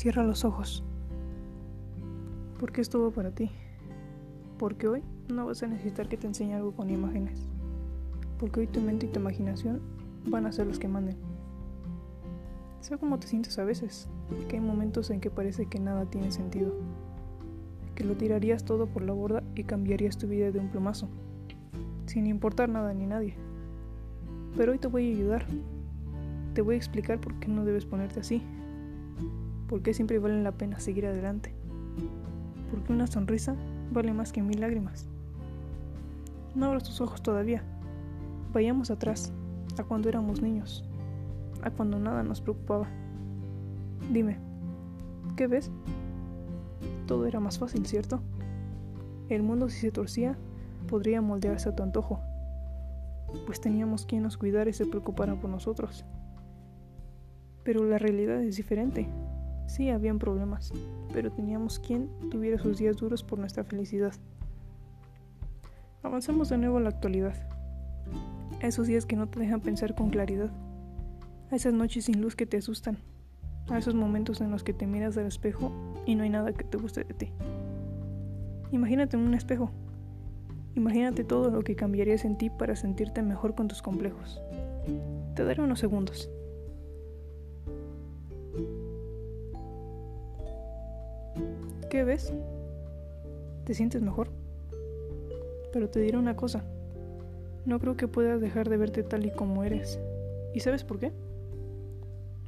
Cierra los ojos. Porque esto va para ti. Porque hoy no vas a necesitar que te enseñe algo con imágenes. Porque hoy tu mente y tu imaginación van a ser los que manden. Sé cómo te sientes a veces, que hay momentos en que parece que nada tiene sentido, que lo tirarías todo por la borda y cambiarías tu vida de un plumazo, sin importar nada ni nadie. Pero hoy te voy a ayudar, te voy a explicar por qué no debes ponerte así, por qué siempre vale la pena seguir adelante, porque una sonrisa vale más que mil lágrimas. No abras tus ojos todavía, vayamos atrás, a cuando éramos niños, a cuando nada nos preocupaba. Dime, ¿qué ves? Todo era más fácil, ¿cierto? El mundo si se torcía podría moldearse a tu antojo, pues teníamos quien nos cuidara y se preocupara por nosotros. Pero la realidad es diferente. Sí, habían problemas, pero teníamos quien tuviera sus días duros por nuestra felicidad. Avanzamos de nuevo a la actualidad. A esos días que no te dejan pensar con claridad. A esas noches sin luz que te asustan. A esos momentos en los que te miras al espejo y no hay nada que te guste de ti. Imagínate en un espejo. Imagínate todo lo que cambiarías en ti para sentirte mejor con tus complejos. Te daré unos segundos. ¿Qué ves? ¿Te sientes mejor? Pero te diré una cosa. No creo que puedas dejar de verte tal y como eres. ¿Y sabes por qué?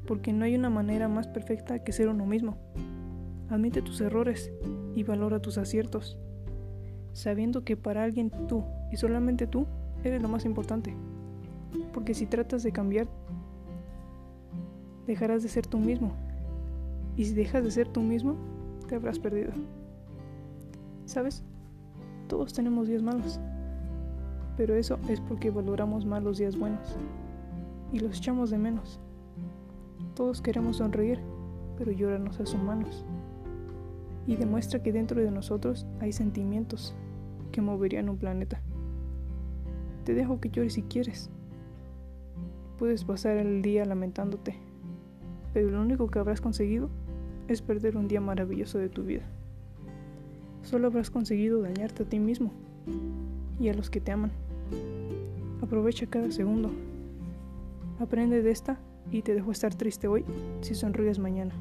Porque no hay una manera más perfecta que ser uno mismo. Admite tus errores y valora tus aciertos, sabiendo que para alguien tú y solamente tú eres lo más importante. Porque si tratas de cambiar, dejarás de ser tú mismo. Y si dejas de ser tú mismo, te habrás perdido. ¿Sabes? Todos tenemos días malos, pero eso es porque valoramos más los días buenos y los echamos de menos. Todos queremos sonreír, pero llorar nos hace humanos y demuestra que dentro de nosotros hay sentimientos que moverían un planeta. Te dejo que llores si quieres. Puedes pasar el día lamentándote, pero lo único que habrás conseguido es perder un día maravilloso de tu vida. Solo habrás conseguido dañarte a ti mismo y a los que te aman. Aprovecha cada segundo. Aprende de esta y te dejo estar triste hoy si sonríes mañana.